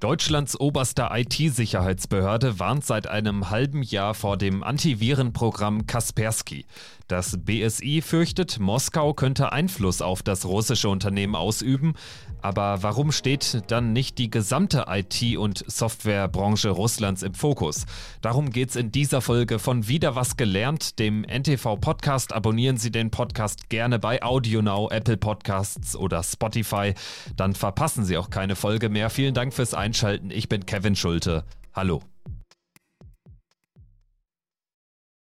Deutschlands oberste IT-Sicherheitsbehörde warnt seit einem halben Jahr vor dem Antivirenprogramm Kaspersky. Das BSI fürchtet, Moskau könnte Einfluss auf das russische Unternehmen ausüben. Aber warum steht dann nicht die gesamte IT- und Softwarebranche Russlands im Fokus? Darum geht es in dieser Folge von Wieder was gelernt, dem NTV-Podcast. Abonnieren Sie den Podcast gerne bei AudioNow, Apple Podcasts oder Spotify. Dann verpassen Sie auch keine Folge mehr. Vielen Dank fürs Einschalten. Ich bin Kevin Schulte. Hallo.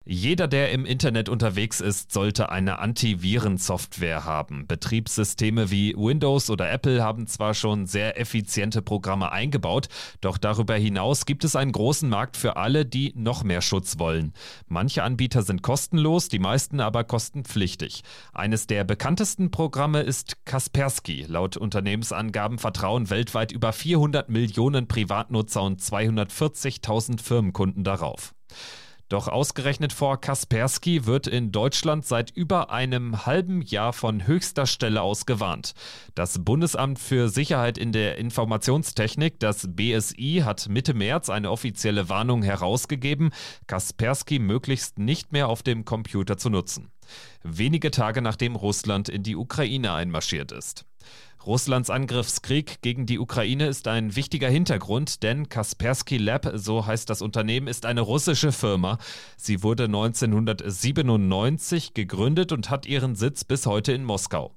Jeder, der im Internet unterwegs ist, sollte eine Antivirensoftware haben. Betriebssysteme wie Windows oder Apple haben zwar schon sehr effiziente Programme eingebaut, doch darüber hinaus gibt es einen großen Markt für alle, die noch mehr Schutz wollen. Manche Anbieter sind kostenlos, die meisten aber kostenpflichtig. Eines der bekanntesten Programme ist Kaspersky. Laut Unternehmensangaben vertrauen weltweit über 400 Millionen Privatnutzer und 240.000 Firmenkunden darauf. Doch ausgerechnet vor Kaspersky wird in Deutschland seit über einem halben Jahr von höchster Stelle aus gewarnt. Das Bundesamt für Sicherheit in der Informationstechnik, das BSI, hat Mitte März eine offizielle Warnung herausgegeben, Kaspersky möglichst nicht mehr auf dem Computer zu nutzen. Wenige Tage nachdem Russland in die Ukraine einmarschiert ist. Russlands Angriffskrieg gegen die Ukraine ist ein wichtiger Hintergrund, denn Kaspersky Lab, so heißt das Unternehmen, ist eine russische Firma. Sie wurde 1997 gegründet und hat ihren Sitz bis heute in Moskau.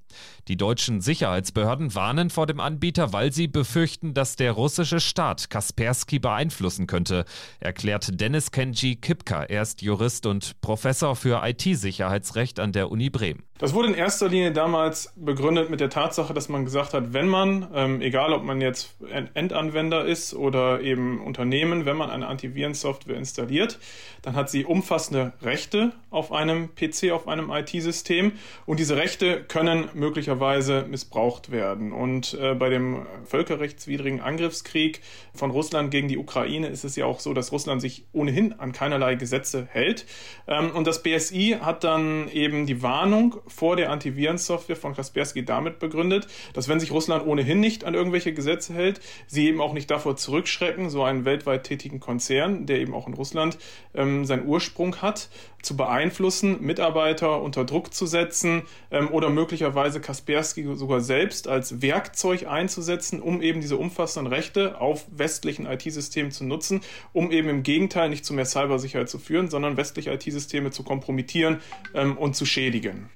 Die deutschen Sicherheitsbehörden warnen vor dem Anbieter, weil sie befürchten, dass der russische Staat Kaspersky beeinflussen könnte, erklärt Dennis Kenji Kipka. Er ist Jurist und Professor für IT-Sicherheitsrecht an der Uni Bremen. Das wurde in erster Linie damals begründet mit der Tatsache, dass man gesagt hat, wenn man, ähm, egal ob man jetzt Endanwender ist oder eben Unternehmen, wenn man eine Antivirensoftware installiert, dann hat sie umfassende Rechte auf einem PC, auf einem IT-System und diese Rechte können möglicherweise missbraucht werden. Und äh, bei dem völkerrechtswidrigen Angriffskrieg von Russland gegen die Ukraine ist es ja auch so, dass Russland sich ohnehin an keinerlei Gesetze hält. Ähm, und das BSI hat dann eben die Warnung vor der Antivirensoftware von Kaspersky damit begründet, dass wenn sich Russland ohnehin nicht an irgendwelche Gesetze hält, sie eben auch nicht davor zurückschrecken, so einen weltweit tätigen Konzern, der eben auch in Russland ähm, seinen Ursprung hat, zu beeinflussen, Mitarbeiter unter Druck zu setzen ähm, oder möglicherweise Kaspersky sogar selbst als Werkzeug einzusetzen, um eben diese umfassenden Rechte auf westlichen IT-Systemen zu nutzen, um eben im Gegenteil nicht zu mehr Cybersicherheit zu führen, sondern westliche IT-Systeme zu kompromittieren ähm, und zu schädigen.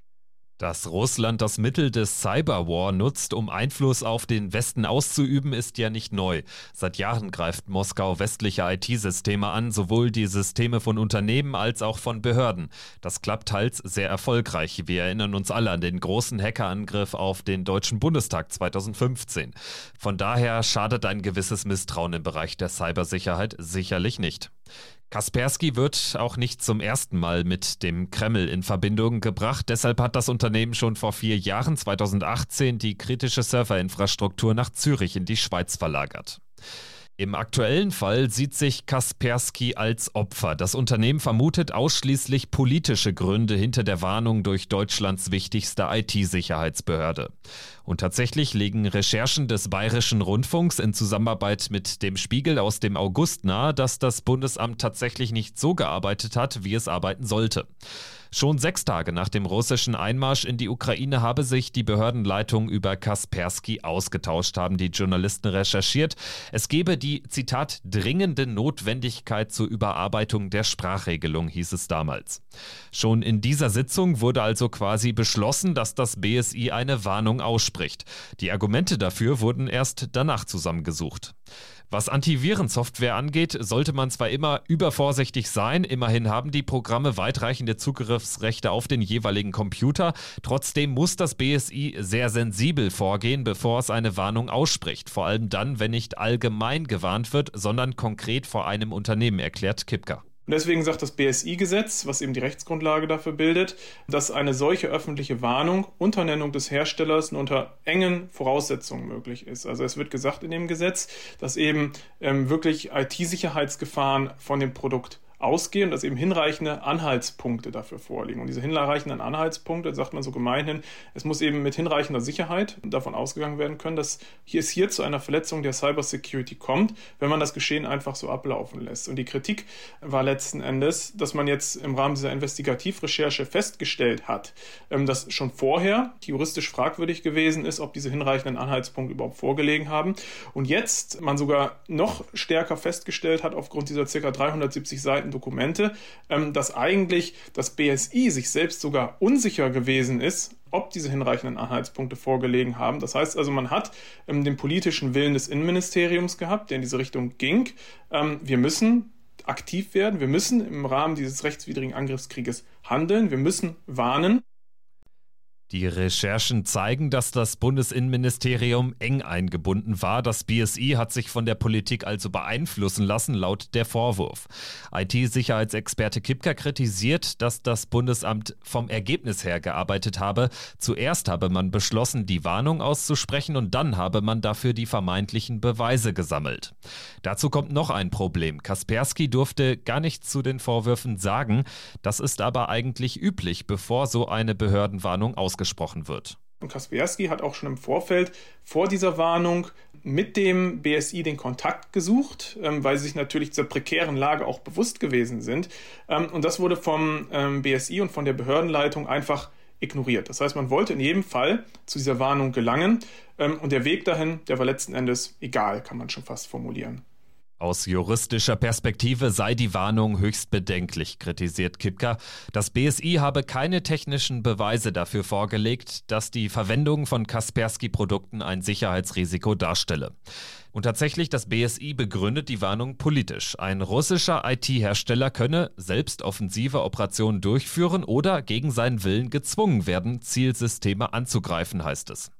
Dass Russland das Mittel des Cyberwar nutzt, um Einfluss auf den Westen auszuüben, ist ja nicht neu. Seit Jahren greift Moskau westliche IT-Systeme an, sowohl die Systeme von Unternehmen als auch von Behörden. Das klappt teils sehr erfolgreich. Wir erinnern uns alle an den großen Hackerangriff auf den Deutschen Bundestag 2015. Von daher schadet ein gewisses Misstrauen im Bereich der Cybersicherheit sicherlich nicht. Kaspersky wird auch nicht zum ersten Mal mit dem Kreml in Verbindung gebracht. Deshalb hat das Unternehmen schon vor vier Jahren, 2018, die kritische Serverinfrastruktur nach Zürich in die Schweiz verlagert. Im aktuellen Fall sieht sich Kaspersky als Opfer. Das Unternehmen vermutet ausschließlich politische Gründe hinter der Warnung durch Deutschlands wichtigste IT-Sicherheitsbehörde. Und tatsächlich legen Recherchen des Bayerischen Rundfunks in Zusammenarbeit mit dem Spiegel aus dem August nahe, dass das Bundesamt tatsächlich nicht so gearbeitet hat, wie es arbeiten sollte. Schon sechs Tage nach dem russischen Einmarsch in die Ukraine habe sich die Behördenleitung über Kaspersky ausgetauscht, haben die Journalisten recherchiert. Es gebe die, Zitat, dringende Notwendigkeit zur Überarbeitung der Sprachregelung, hieß es damals. Schon in dieser Sitzung wurde also quasi beschlossen, dass das BSI eine Warnung ausspricht. Die Argumente dafür wurden erst danach zusammengesucht. Was Antivirensoftware angeht, sollte man zwar immer übervorsichtig sein, immerhin haben die Programme weitreichende Zugriffsrechte auf den jeweiligen Computer, trotzdem muss das BSI sehr sensibel vorgehen, bevor es eine Warnung ausspricht, vor allem dann, wenn nicht allgemein gewarnt wird, sondern konkret vor einem Unternehmen, erklärt Kipka. Und deswegen sagt das BSI-Gesetz, was eben die Rechtsgrundlage dafür bildet, dass eine solche öffentliche Warnung unter Nennung des Herstellers und unter engen Voraussetzungen möglich ist. Also es wird gesagt in dem Gesetz, dass eben ähm, wirklich IT-Sicherheitsgefahren von dem Produkt ausgehen, dass eben hinreichende Anhaltspunkte dafür vorliegen. Und diese hinreichenden Anhaltspunkte, sagt man so gemeinhin, es muss eben mit hinreichender Sicherheit davon ausgegangen werden können, dass hier es hier zu einer Verletzung der Cybersecurity kommt, wenn man das Geschehen einfach so ablaufen lässt. Und die Kritik war letzten Endes, dass man jetzt im Rahmen dieser Investigativrecherche festgestellt hat, ähm, dass schon vorher juristisch fragwürdig gewesen ist, ob diese hinreichenden Anhaltspunkte überhaupt vorgelegen haben. Und jetzt man sogar noch stärker festgestellt hat, aufgrund dieser ca. 370 Seiten Dokumente, ähm, dass eigentlich das BSI sich selbst sogar unsicher gewesen ist, ob diese hinreichenden Anhaltspunkte vorgelegen haben. Das heißt also, man hat ähm, den politischen Willen des Innenministeriums gehabt, der in diese Richtung ging. Ähm, wir müssen aktiv werden, wir müssen im Rahmen dieses rechtswidrigen Angriffskrieges handeln, wir müssen warnen. Die Recherchen zeigen, dass das Bundesinnenministerium eng eingebunden war. Das BSI hat sich von der Politik also beeinflussen lassen, laut der Vorwurf. IT-Sicherheitsexperte Kipka kritisiert, dass das Bundesamt vom Ergebnis her gearbeitet habe. Zuerst habe man beschlossen, die Warnung auszusprechen und dann habe man dafür die vermeintlichen Beweise gesammelt. Dazu kommt noch ein Problem. Kaspersky durfte gar nichts zu den Vorwürfen sagen. Das ist aber eigentlich üblich, bevor so eine Behördenwarnung ausgesprochen ausgesprochen wird. Und Kaspersky hat auch schon im Vorfeld vor dieser Warnung mit dem BSI den Kontakt gesucht, ähm, weil sie sich natürlich zur prekären Lage auch bewusst gewesen sind. Ähm, und das wurde vom ähm, BSI und von der Behördenleitung einfach ignoriert. Das heißt, man wollte in jedem Fall zu dieser Warnung gelangen und der Weg dahin, der war letzten Endes egal, kann man schon fast formulieren. Aus juristischer Perspektive sei die Warnung höchst bedenklich, kritisiert Kipka. Das BSI habe keine technischen Beweise dafür vorgelegt, dass die Verwendung von Kaspersky-Produkten ein Sicherheitsrisiko darstelle. Und tatsächlich, das BSI begründet die Warnung politisch. Ein russischer IT-Hersteller könne selbst offensive Operationen durchführen oder gegen seinen Willen gezwungen werden, Zielsysteme anzugreifen, heißt es.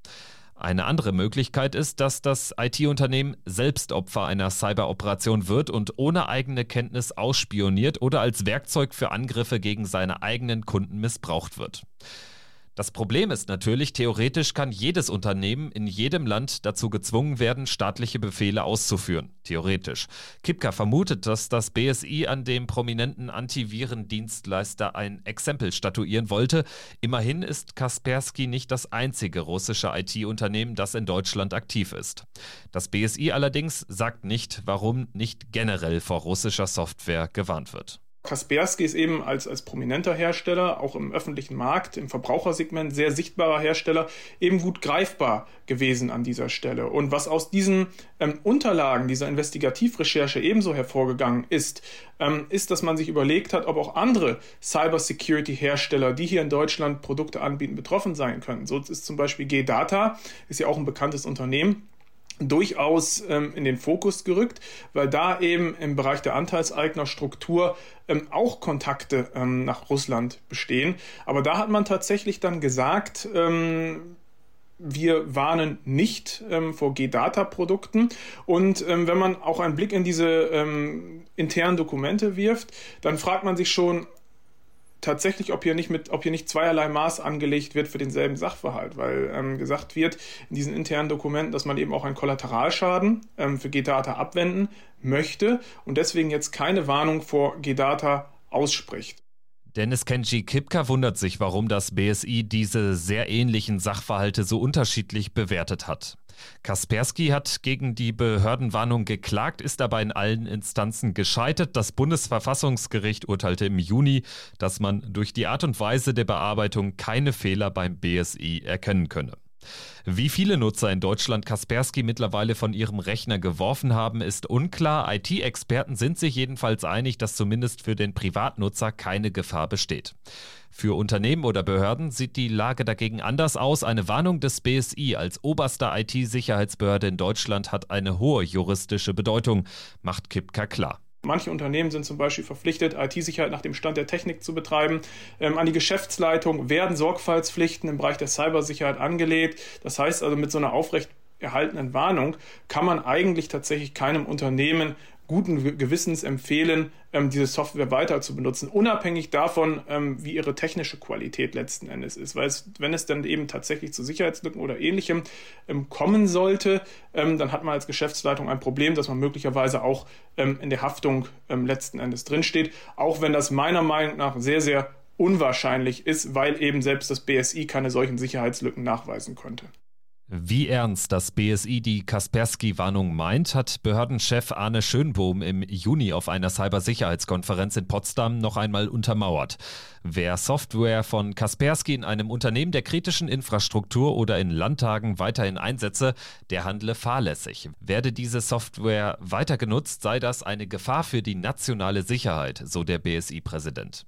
Eine andere Möglichkeit ist, dass das IT-Unternehmen selbst Opfer einer Cyberoperation wird und ohne eigene Kenntnis ausspioniert oder als Werkzeug für Angriffe gegen seine eigenen Kunden missbraucht wird. Das Problem ist natürlich, theoretisch kann jedes Unternehmen in jedem Land dazu gezwungen werden, staatliche Befehle auszuführen. Theoretisch. Kipka vermutet, dass das BSI an dem prominenten Antivirendienstleister ein Exempel statuieren wollte. Immerhin ist Kaspersky nicht das einzige russische IT-Unternehmen, das in Deutschland aktiv ist. Das BSI allerdings sagt nicht, warum nicht generell vor russischer Software gewarnt wird. Kaspersky ist eben als, als prominenter Hersteller, auch im öffentlichen Markt, im Verbrauchersegment, sehr sichtbarer Hersteller, eben gut greifbar gewesen an dieser Stelle. Und was aus diesen ähm, Unterlagen dieser Investigativrecherche ebenso hervorgegangen ist, ähm, ist, dass man sich überlegt hat, ob auch andere Cybersecurity-Hersteller, die hier in Deutschland Produkte anbieten, betroffen sein können. So ist zum Beispiel G-Data, ist ja auch ein bekanntes Unternehmen, durchaus ähm, in den Fokus gerückt, weil da eben im Bereich der Anteilseignerstruktur ähm, auch Kontakte ähm, nach Russland bestehen. Aber da hat man tatsächlich dann gesagt, ähm, wir warnen nicht ähm, vor G-Data-Produkten. Und ähm, wenn man auch einen Blick in diese ähm, internen Dokumente wirft, dann fragt man sich schon, tatsächlich, ob hier nicht mit, ob hier nicht zweierlei Maß angelegt wird für denselben Sachverhalt, weil ähm, gesagt wird in diesen internen Dokumenten, dass man eben auch einen Kollateralschaden ähm, für G-Data abwenden möchte und deswegen jetzt keine Warnung vor G-Data ausspricht. Dennis Kenji Kipka wundert sich, warum das BSI diese sehr ähnlichen Sachverhalte so unterschiedlich bewertet hat. Kaspersky hat gegen die Behördenwarnung geklagt, ist aber in allen Instanzen gescheitert. Das Bundesverfassungsgericht urteilte im Juni, dass man durch die Art und Weise der Bearbeitung keine Fehler beim BSI erkennen könne. Wie viele Nutzer in Deutschland Kaspersky mittlerweile von ihrem Rechner geworfen haben, ist unklar. IT-Experten sind sich jedenfalls einig, dass zumindest für den Privatnutzer keine Gefahr besteht. Für Unternehmen oder Behörden sieht die Lage dagegen anders aus. Eine Warnung des BSI als oberster IT-Sicherheitsbehörde in Deutschland hat eine hohe juristische Bedeutung, macht Kipka klar. Manche Unternehmen sind zum Beispiel verpflichtet, IT-Sicherheit nach dem Stand der Technik zu betreiben. Ähm, an die Geschäftsleitung werden Sorgfaltspflichten im Bereich der Cybersicherheit angelegt. Das heißt also, mit so einer aufrecht erhaltenen Warnung kann man eigentlich tatsächlich keinem Unternehmen guten Gewissens empfehlen, ähm, diese Software weiter zu benutzen, unabhängig davon, ähm, wie ihre technische Qualität letzten Endes ist. Weil es, wenn es dann eben tatsächlich zu Sicherheitslücken oder ähnlichem ähm, kommen sollte, ähm, dann hat man als Geschäftsleitung ein Problem, dass man möglicherweise auch ähm, in der Haftung ähm, letzten Endes drinsteht, auch wenn das meiner Meinung nach sehr, sehr unwahrscheinlich ist, weil eben selbst das BSI keine solchen Sicherheitslücken nachweisen konnte. Wie ernst das BSI die Kaspersky-Warnung meint, hat Behördenchef Arne Schönbohm im Juni auf einer Cybersicherheitskonferenz in Potsdam noch einmal untermauert. Wer Software von Kaspersky in einem Unternehmen der kritischen Infrastruktur oder in Landtagen weiterhin einsetze, der handle fahrlässig. Werde diese Software weiter genutzt, sei das eine Gefahr für die nationale Sicherheit, so der BSI-Präsident.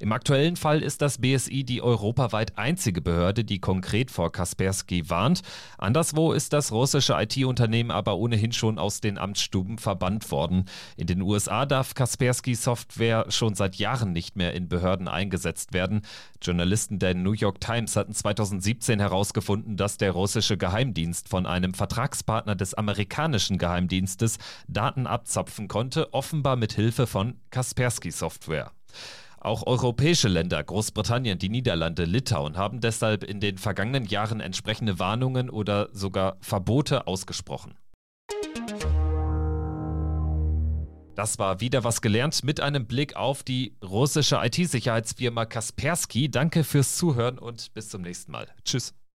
Im aktuellen Fall ist das BSI die europaweit einzige Behörde, die konkret vor Kaspersky warnt. Anderswo ist das russische IT-Unternehmen aber ohnehin schon aus den Amtsstuben verbannt worden. In den USA darf Kaspersky Software schon seit Jahren nicht mehr in Behörden eingesetzt werden. Journalisten der New York Times hatten 2017 herausgefunden, dass der russische Geheimdienst von einem Vertragspartner des amerikanischen Geheimdienstes Daten abzapfen konnte, offenbar mit Hilfe von Kaspersky Software. Auch europäische Länder, Großbritannien, die Niederlande, Litauen haben deshalb in den vergangenen Jahren entsprechende Warnungen oder sogar Verbote ausgesprochen. Das war wieder was gelernt mit einem Blick auf die russische IT-Sicherheitsfirma Kaspersky. Danke fürs Zuhören und bis zum nächsten Mal. Tschüss.